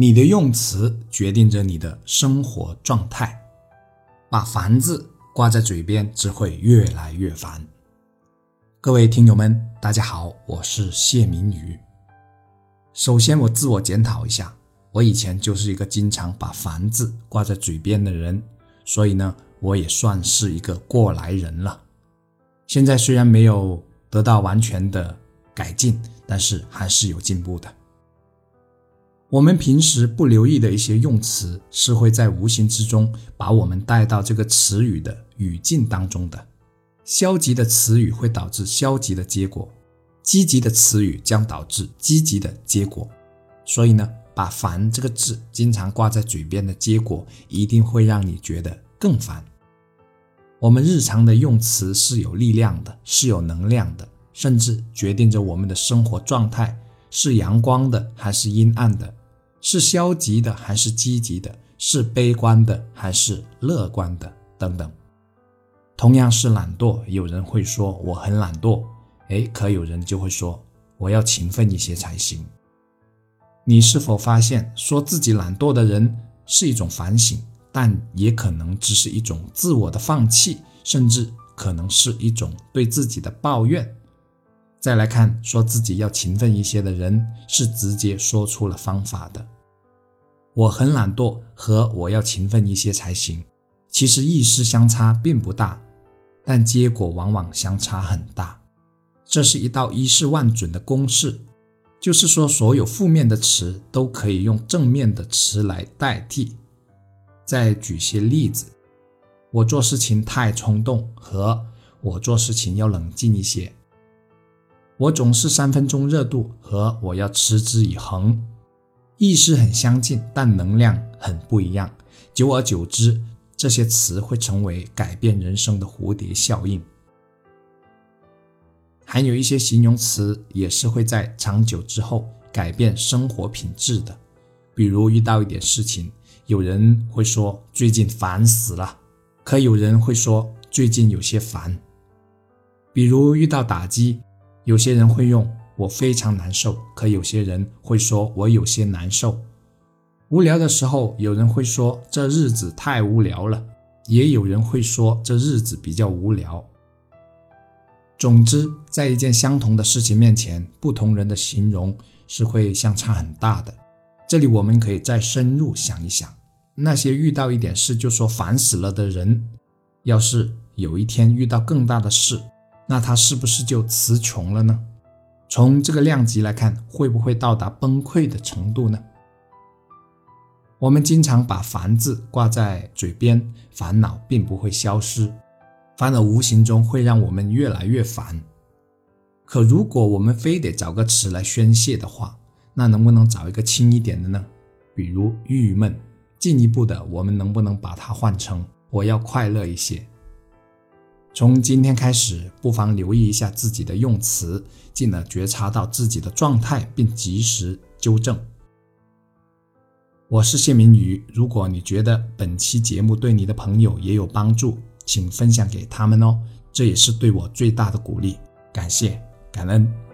你的用词决定着你的生活状态。把“烦”字挂在嘴边，只会越来越烦。各位听友们，大家好，我是谢明宇。首先，我自我检讨一下，我以前就是一个经常把“烦”字挂在嘴边的人，所以呢，我也算是一个过来人了。现在虽然没有得到完全的改进，但是还是有进步的。我们平时不留意的一些用词，是会在无形之中把我们带到这个词语的语境当中的。消极的词语会导致消极的结果，积极的词语将导致积极的结果。所以呢，把“烦”这个字经常挂在嘴边的结果，一定会让你觉得更烦。我们日常的用词是有力量的，是有能量的，甚至决定着我们的生活状态是阳光的还是阴暗的。是消极的还是积极的？是悲观的还是乐观的？等等。同样是懒惰，有人会说我很懒惰，哎，可有人就会说我要勤奋一些才行。你是否发现，说自己懒惰的人是一种反省，但也可能只是一种自我的放弃，甚至可能是一种对自己的抱怨。再来看，说自己要勤奋一些的人，是直接说出了方法的。我很懒惰和我要勤奋一些才行，其实意思相差并不大，但结果往往相差很大。这是一道一式万准的公式，就是说所有负面的词都可以用正面的词来代替。再举些例子，我做事情太冲动和我做事情要冷静一些。我总是三分钟热度，和我要持之以恒，意思很相近，但能量很不一样。久而久之，这些词会成为改变人生的蝴蝶效应。还有一些形容词也是会在长久之后改变生活品质的。比如遇到一点事情，有人会说最近烦死了，可有人会说最近有些烦。比如遇到打击。有些人会用“我非常难受”，可有些人会说“我有些难受”。无聊的时候，有人会说“这日子太无聊了”，也有人会说“这日子比较无聊”。总之，在一件相同的事情面前，不同人的形容是会相差很大的。这里我们可以再深入想一想，那些遇到一点事就说烦死了的人，要是有一天遇到更大的事，那他是不是就词穷了呢？从这个量级来看，会不会到达崩溃的程度呢？我们经常把“烦”字挂在嘴边，烦恼并不会消失，反而无形中会让我们越来越烦。可如果我们非得找个词来宣泄的话，那能不能找一个轻一点的呢？比如郁闷。进一步的，我们能不能把它换成“我要快乐一些”？从今天开始，不妨留意一下自己的用词，进而觉察到自己的状态，并及时纠正。我是谢明宇，如果你觉得本期节目对你的朋友也有帮助，请分享给他们哦，这也是对我最大的鼓励。感谢，感恩。